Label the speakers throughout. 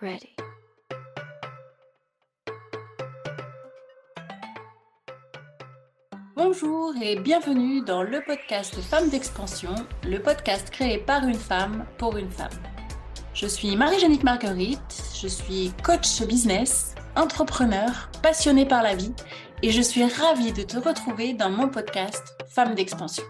Speaker 1: ready. Bonjour et bienvenue dans le podcast Femmes d'expansion, le podcast créé par une femme pour une femme. Je suis Marie-Jeannick Marguerite, je suis coach business, entrepreneur, passionnée par la vie et je suis ravie de te retrouver dans mon podcast Femmes d'expansion.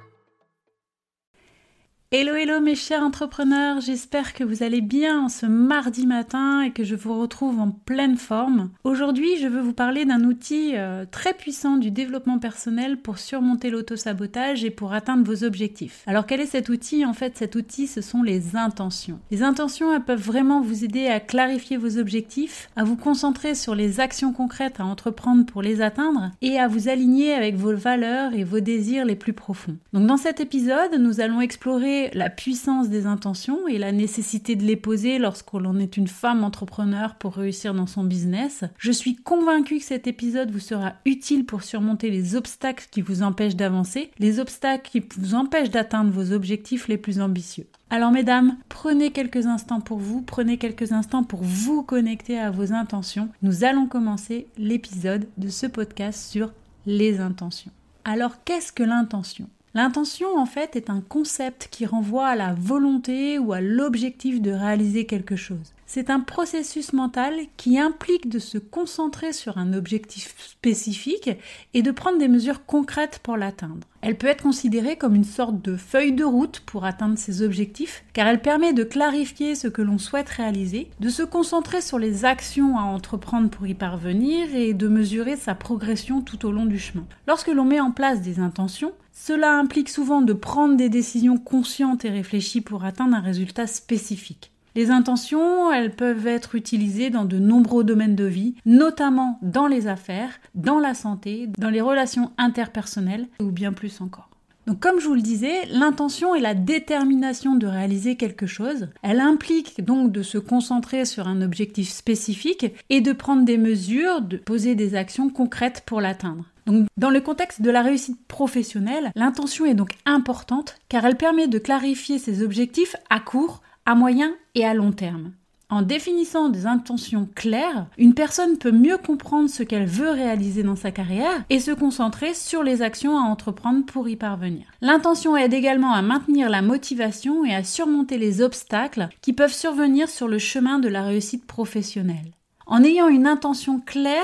Speaker 2: Hello hello mes chers entrepreneurs, j'espère que vous allez bien en ce mardi matin et que je vous retrouve en pleine forme. Aujourd'hui je veux vous parler d'un outil euh, très puissant du développement personnel pour surmonter l'autosabotage et pour atteindre vos objectifs. Alors quel est cet outil? En fait cet outil ce sont les intentions. Les intentions elles peuvent vraiment vous aider à clarifier vos objectifs, à vous concentrer sur les actions concrètes à entreprendre pour les atteindre et à vous aligner avec vos valeurs et vos désirs les plus profonds. Donc dans cet épisode nous allons explorer la puissance des intentions et la nécessité de les poser lorsqu'on est une femme entrepreneur pour réussir dans son business. Je suis convaincue que cet épisode vous sera utile pour surmonter les obstacles qui vous empêchent d'avancer, les obstacles qui vous empêchent d'atteindre vos objectifs les plus ambitieux. Alors mesdames, prenez quelques instants pour vous, prenez quelques instants pour vous connecter à vos intentions. Nous allons commencer l'épisode de ce podcast sur les intentions. Alors qu'est-ce que l'intention? L'intention, en fait, est un concept qui renvoie à la volonté ou à l'objectif de réaliser quelque chose. C'est un processus mental qui implique de se concentrer sur un objectif spécifique et de prendre des mesures concrètes pour l'atteindre. Elle peut être considérée comme une sorte de feuille de route pour atteindre ses objectifs, car elle permet de clarifier ce que l'on souhaite réaliser, de se concentrer sur les actions à entreprendre pour y parvenir et de mesurer sa progression tout au long du chemin. Lorsque l'on met en place des intentions, cela implique souvent de prendre des décisions conscientes et réfléchies pour atteindre un résultat spécifique. Les intentions, elles peuvent être utilisées dans de nombreux domaines de vie, notamment dans les affaires, dans la santé, dans les relations interpersonnelles ou bien plus encore. Donc comme je vous le disais, l'intention est la détermination de réaliser quelque chose. Elle implique donc de se concentrer sur un objectif spécifique et de prendre des mesures, de poser des actions concrètes pour l'atteindre. Donc, dans le contexte de la réussite professionnelle, l'intention est donc importante car elle permet de clarifier ses objectifs à court, à moyen et à long terme. En définissant des intentions claires, une personne peut mieux comprendre ce qu'elle veut réaliser dans sa carrière et se concentrer sur les actions à entreprendre pour y parvenir. L'intention aide également à maintenir la motivation et à surmonter les obstacles qui peuvent survenir sur le chemin de la réussite professionnelle. En ayant une intention claire,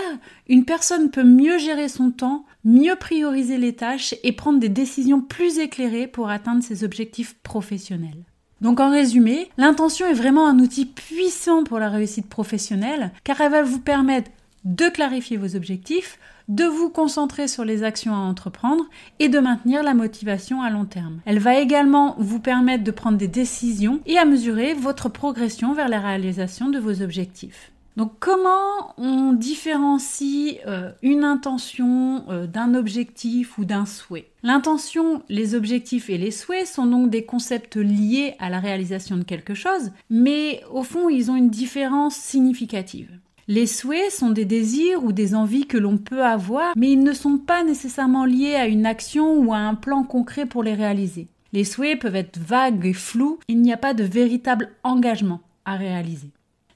Speaker 2: une personne peut mieux gérer son temps, mieux prioriser les tâches et prendre des décisions plus éclairées pour atteindre ses objectifs professionnels. Donc en résumé, l'intention est vraiment un outil puissant pour la réussite professionnelle car elle va vous permettre de clarifier vos objectifs, de vous concentrer sur les actions à entreprendre et de maintenir la motivation à long terme. Elle va également vous permettre de prendre des décisions et à mesurer votre progression vers la réalisation de vos objectifs. Donc comment on différencie euh, une intention euh, d'un objectif ou d'un souhait? L'intention, les objectifs et les souhaits sont donc des concepts liés à la réalisation de quelque chose, mais au fond ils ont une différence significative. Les souhaits sont des désirs ou des envies que l'on peut avoir, mais ils ne sont pas nécessairement liés à une action ou à un plan concret pour les réaliser. Les souhaits peuvent être vagues et flous, il n'y a pas de véritable engagement à réaliser.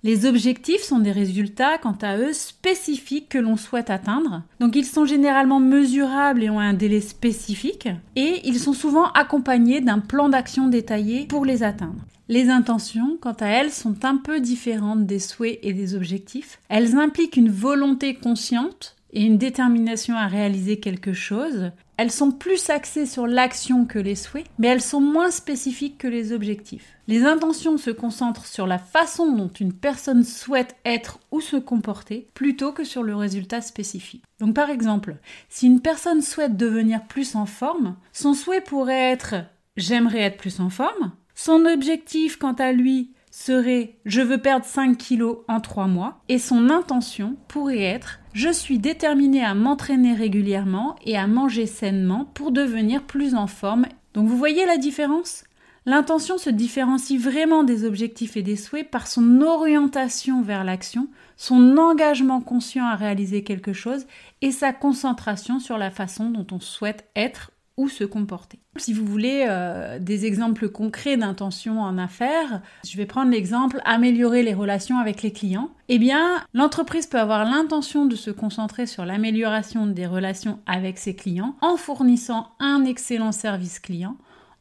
Speaker 2: Les objectifs sont des résultats, quant à eux, spécifiques que l'on souhaite atteindre. Donc ils sont généralement mesurables et ont un délai spécifique. Et ils sont souvent accompagnés d'un plan d'action détaillé pour les atteindre. Les intentions, quant à elles, sont un peu différentes des souhaits et des objectifs. Elles impliquent une volonté consciente et une détermination à réaliser quelque chose. Elles sont plus axées sur l'action que les souhaits, mais elles sont moins spécifiques que les objectifs. Les intentions se concentrent sur la façon dont une personne souhaite être ou se comporter, plutôt que sur le résultat spécifique. Donc par exemple, si une personne souhaite devenir plus en forme, son souhait pourrait être j'aimerais être plus en forme. Son objectif, quant à lui, serait je veux perdre 5 kilos en 3 mois et son intention pourrait être je suis déterminée à m'entraîner régulièrement et à manger sainement pour devenir plus en forme. Donc vous voyez la différence? L'intention se différencie vraiment des objectifs et des souhaits par son orientation vers l'action, son engagement conscient à réaliser quelque chose et sa concentration sur la façon dont on souhaite être se comporter. Si vous voulez euh, des exemples concrets d'intention en affaires, je vais prendre l'exemple améliorer les relations avec les clients. Eh bien, l'entreprise peut avoir l'intention de se concentrer sur l'amélioration des relations avec ses clients en fournissant un excellent service client,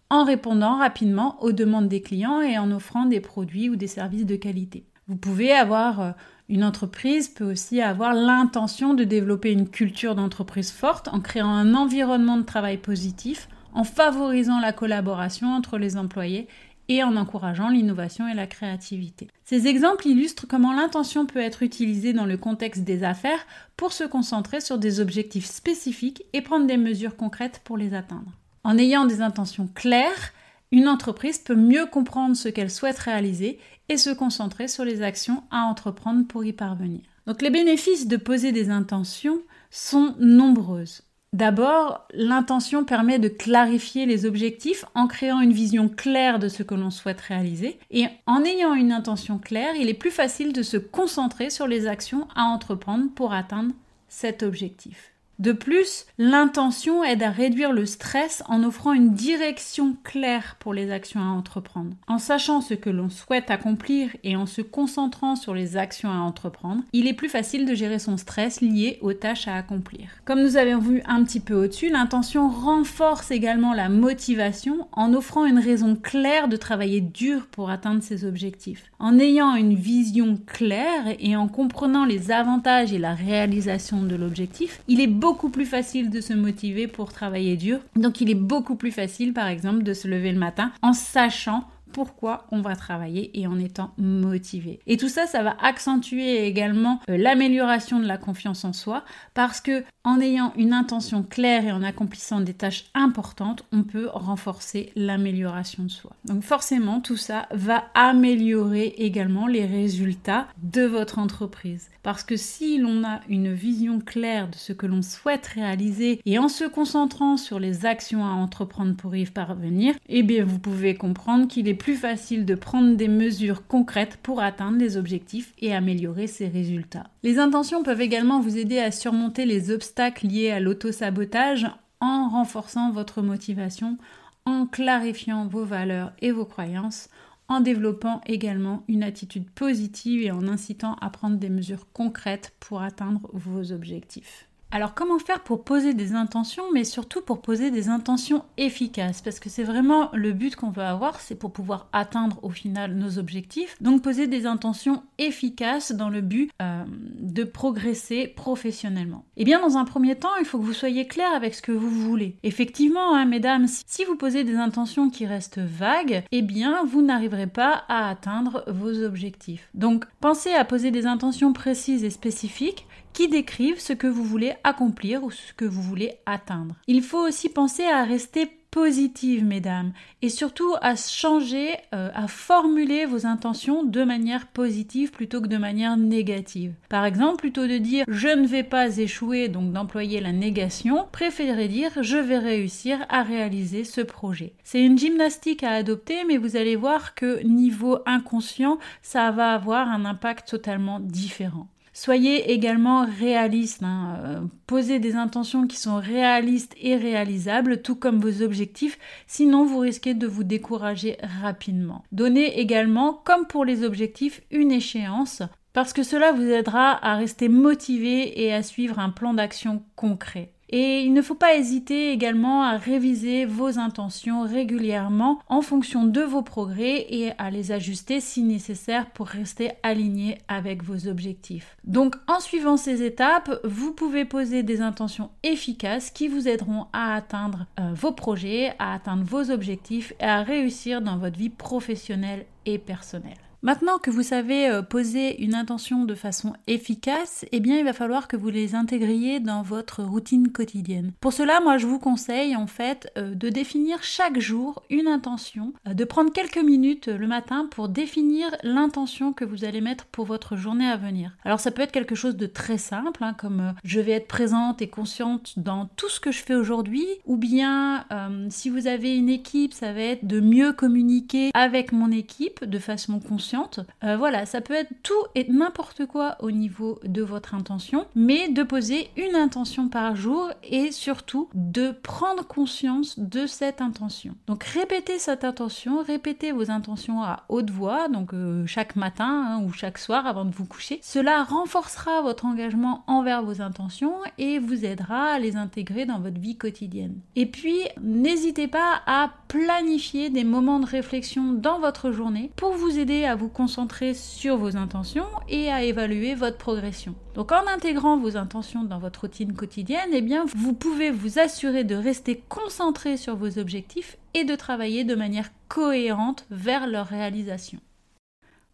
Speaker 2: en répondant rapidement aux demandes des clients et en offrant des produits ou des services de qualité. Vous pouvez avoir euh, une entreprise peut aussi avoir l'intention de développer une culture d'entreprise forte en créant un environnement de travail positif, en favorisant la collaboration entre les employés et en encourageant l'innovation et la créativité. Ces exemples illustrent comment l'intention peut être utilisée dans le contexte des affaires pour se concentrer sur des objectifs spécifiques et prendre des mesures concrètes pour les atteindre. En ayant des intentions claires, une entreprise peut mieux comprendre ce qu'elle souhaite réaliser et se concentrer sur les actions à entreprendre pour y parvenir. Donc les bénéfices de poser des intentions sont nombreuses. D'abord, l'intention permet de clarifier les objectifs en créant une vision claire de ce que l'on souhaite réaliser. Et en ayant une intention claire, il est plus facile de se concentrer sur les actions à entreprendre pour atteindre cet objectif. De plus, l'intention aide à réduire le stress en offrant une direction claire pour les actions à entreprendre. En sachant ce que l'on souhaite accomplir et en se concentrant sur les actions à entreprendre, il est plus facile de gérer son stress lié aux tâches à accomplir. Comme nous avons vu un petit peu au-dessus, l'intention renforce également la motivation en offrant une raison claire de travailler dur pour atteindre ses objectifs. En ayant une vision claire et en comprenant les avantages et la réalisation de l'objectif, il est plus facile de se motiver pour travailler dur. Donc il est beaucoup plus facile par exemple de se lever le matin en sachant pourquoi on va travailler et en étant motivé. Et tout ça, ça va accentuer également euh, l'amélioration de la confiance en soi parce que en ayant une intention claire et en accomplissant des tâches importantes, on peut renforcer l'amélioration de soi. Donc forcément, tout ça va améliorer également les résultats de votre entreprise. Parce que si l'on a une vision claire de ce que l'on souhaite réaliser et en se concentrant sur les actions à entreprendre pour y parvenir, eh bien vous pouvez comprendre qu'il est facile de prendre des mesures concrètes pour atteindre les objectifs et améliorer ses résultats. Les intentions peuvent également vous aider à surmonter les obstacles liés à l'auto-sabotage en renforçant votre motivation, en clarifiant vos valeurs et vos croyances, en développant également une attitude positive et en incitant à prendre des mesures concrètes pour atteindre vos objectifs. Alors comment faire pour poser des intentions, mais surtout pour poser des intentions efficaces? Parce que c'est vraiment le but qu'on veut avoir, c'est pour pouvoir atteindre au final nos objectifs. Donc poser des intentions efficaces dans le but euh, de progresser professionnellement. Et eh bien dans un premier temps, il faut que vous soyez clair avec ce que vous voulez. Effectivement, hein, mesdames, si vous posez des intentions qui restent vagues, eh bien vous n'arriverez pas à atteindre vos objectifs. Donc pensez à poser des intentions précises et spécifiques qui décrivent ce que vous voulez accomplir ou ce que vous voulez atteindre. Il faut aussi penser à rester positive, mesdames, et surtout à changer, euh, à formuler vos intentions de manière positive plutôt que de manière négative. Par exemple, plutôt de dire je ne vais pas échouer, donc d'employer la négation, préférez dire je vais réussir à réaliser ce projet. C'est une gymnastique à adopter, mais vous allez voir que niveau inconscient, ça va avoir un impact totalement différent. Soyez également réaliste. Hein. Euh, posez des intentions qui sont réalistes et réalisables, tout comme vos objectifs, sinon vous risquez de vous décourager rapidement. Donnez également, comme pour les objectifs, une échéance parce que cela vous aidera à rester motivé et à suivre un plan d'action concret. Et il ne faut pas hésiter également à réviser vos intentions régulièrement en fonction de vos progrès et à les ajuster si nécessaire pour rester aligné avec vos objectifs. Donc en suivant ces étapes, vous pouvez poser des intentions efficaces qui vous aideront à atteindre euh, vos projets, à atteindre vos objectifs et à réussir dans votre vie professionnelle et personnelle. Maintenant que vous savez euh, poser une intention de façon efficace, eh bien il va falloir que vous les intégriez dans votre routine quotidienne. Pour cela, moi je vous conseille en fait euh, de définir chaque jour une intention, euh, de prendre quelques minutes le matin pour définir l'intention que vous allez mettre pour votre journée à venir. Alors ça peut être quelque chose de très simple, hein, comme je vais être présente et consciente dans tout ce que je fais aujourd'hui, ou bien si vous avez une équipe, ça va être de mieux communiquer avec mon équipe de façon consciente Euh, voilà, ça peut être tout et n'importe quoi au niveau de votre intention, mais de poser une intention par jour et surtout de prendre conscience de cette intention. Donc répétez cette intention, répétez vos intentions à haute voix, donc euh, chaque matin hein, ou chaque soir avant de vous coucher. Cela renforcera votre engagement envers vos intentions et vous aidera à les intégrer dans votre vie quotidienne. Et puis, n'hésitez pas à planifier des moments de réflexion dans votre journée pour vous aider à vous concentrer sur vos intentions et à évaluer votre progression. Donc en intégrant vos intentions dans votre routine quotidienne, eh vous pouvez vous assurer de rester concentré sur vos objectifs et de travailler de manière cohérente vers leur réalisation.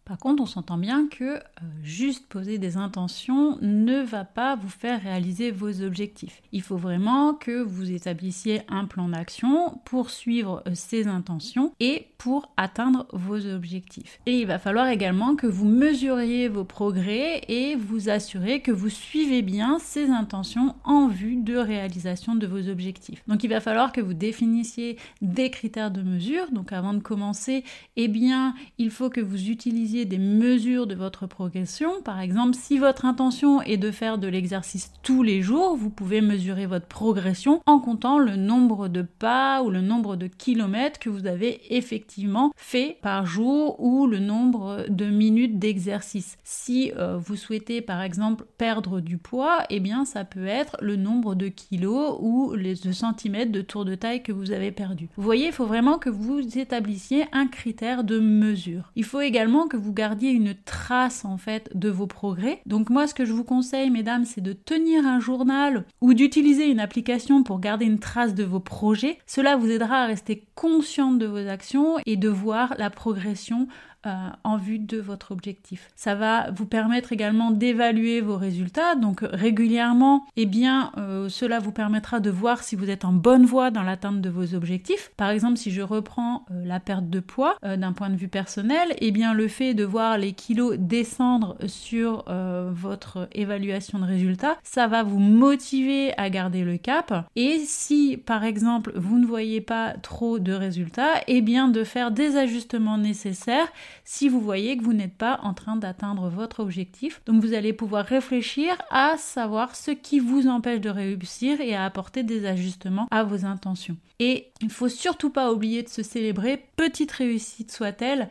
Speaker 2: Par contre, on s'entend bien que euh, juste poser des intentions ne va pas vous faire réaliser vos objectifs. Il faut vraiment que vous établissiez un plan d'action pour suivre euh, ces intentions et pour atteindre vos objectifs. Et il va falloir également que vous mesuriez vos progrès et vous assurer que vous suivez bien ces intentions en vue de réalisation de vos objectifs. Donc il va falloir que vous définissiez des critères de mesure. Donc avant de commencer, eh bien, il faut que vous utilisiez des mesures de votre progression. Par exemple, si votre intention est de faire de l'exercice tous les jours, vous pouvez mesurer votre progression en comptant le nombre de pas ou le nombre de kilomètres que vous avez effectivement fait par jour ou le nombre de minutes d'exercice. Si euh, vous souhaitez par exemple perdre du poids, eh bien ça peut être le nombre de kilos ou les centimètres de tour de taille que vous avez perdu. Vous voyez, il faut vraiment que vous établissiez un critère de mesure. Il faut également que vous gardiez une trace en fait de vos progrès. Donc moi ce que je vous conseille mesdames c'est de tenir un journal ou d'utiliser une application pour garder une trace de vos projets. Cela vous aidera à rester consciente de vos actions et de voir la progression euh, en vue de votre objectif. Ça va vous permettre également d'évaluer vos résultats. Donc régulièrement, eh bien, euh, cela vous permettra de voir si vous êtes en bonne voie dans l'atteinte de vos objectifs. Par exemple, si je reprends euh, la perte de poids d'un point de vue personnel, eh bien, le fait de voir les kilos descendre sur votre évaluation de résultats, ça va vous motiver à garder le cap. Et si, par exemple, vous ne voyez pas trop de résultats, eh bien, de faire des ajustements nécessaires si vous voyez que vous n'êtes pas en train d'atteindre votre objectif. Donc vous allez pouvoir réfléchir à savoir ce qui vous empêche de réussir et à apporter des ajustements à vos intentions. Et il ne faut surtout pas oublier de se célébrer, petite réussite soit-elle,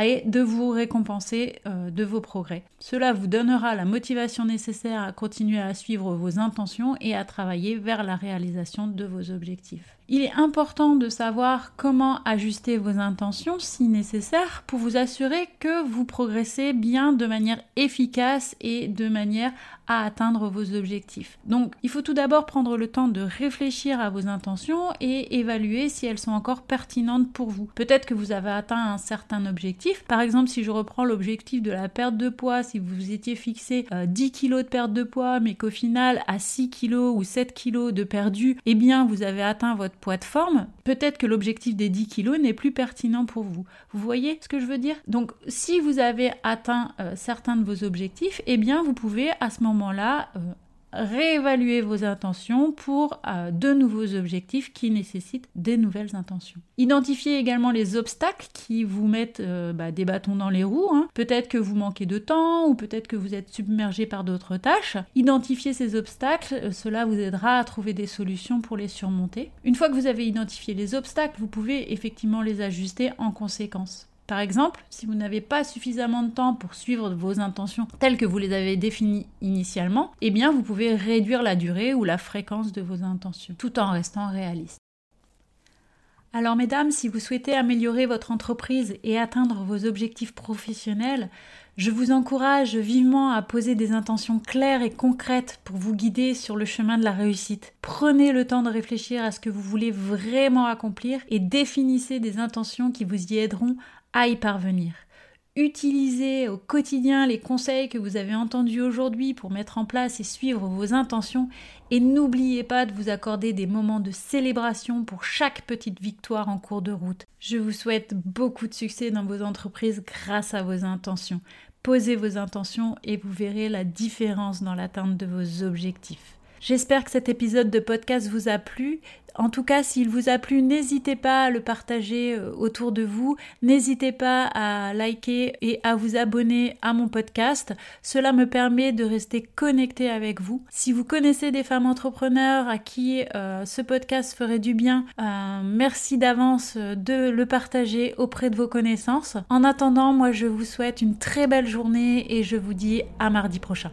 Speaker 2: et de vous récompenser euh, de vos progrès. Cela vous donnera la motivation nécessaire à continuer à suivre vos intentions et à travailler vers la réalisation de vos objectifs. Il est important de savoir comment ajuster vos intentions si nécessaire pour vous assurer que vous progressez bien de manière efficace et de manière à atteindre vos objectifs. Donc il faut tout d'abord prendre le temps de réfléchir à vos intentions et évaluer si elles sont encore pertinentes pour vous. Peut-être que vous avez atteint un certain objectif. Par exemple, si je reprends l'objectif de la perte de poids, si vous vous étiez fixé 10 euh, kg de perte de poids, mais qu'au final à 6 kg ou 7 kg de perdu, eh bien vous avez atteint votre poids de forme, peut-être que l'objectif des 10 kilos n'est plus pertinent pour vous. Vous voyez ce que je veux dire? Donc si vous avez atteint euh, certains de vos objectifs, eh bien vous pouvez à ce moment-là euh, réévaluer vos intentions pour euh, de nouveaux objectifs qui nécessitent des nouvelles intentions. Identifiez également les obstacles qui vous mettent euh, bah, des bâtons dans les roues. Hein. Peut-être que vous manquez de temps ou peut-être que vous êtes submergé par d'autres tâches. Identifiez ces obstacles, euh, cela vous aidera à trouver des solutions pour les surmonter. Une fois que vous avez identifié les obstacles, vous pouvez effectivement les ajuster en conséquence. Par exemple, si vous n'avez pas suffisamment de temps pour suivre vos intentions telles que vous les avez définies initialement, eh bien vous pouvez réduire la durée ou la fréquence de vos intentions tout en restant réaliste. Alors mesdames, si vous souhaitez améliorer votre entreprise et atteindre vos objectifs professionnels, je vous encourage vivement à poser des intentions claires et concrètes pour vous guider sur le chemin de la réussite. Prenez le temps de réfléchir à ce que vous voulez vraiment accomplir et définissez des intentions qui vous y aideront à y parvenir. Utilisez au quotidien les conseils que vous avez entendus aujourd'hui pour mettre en place et suivre vos intentions et n'oubliez pas de vous accorder des moments de célébration pour chaque petite victoire en cours de route. Je vous souhaite beaucoup de succès dans vos entreprises grâce à vos intentions. Posez vos intentions et vous verrez la différence dans l'atteinte de vos objectifs. J'espère que cet épisode de podcast vous a plu. En tout cas, s'il vous a plu, n'hésitez pas à le partager euh, autour de vous. N'hésitez pas à liker et à vous abonner à mon podcast. Cela me permet de rester connecté avec vous. Si vous connaissez des femmes entrepreneurs à qui euh, ce podcast ferait du bien, euh, merci d'avance de le partager auprès de vos connaissances. En attendant, moi je vous souhaite une très belle journée et je vous dis à mardi prochain.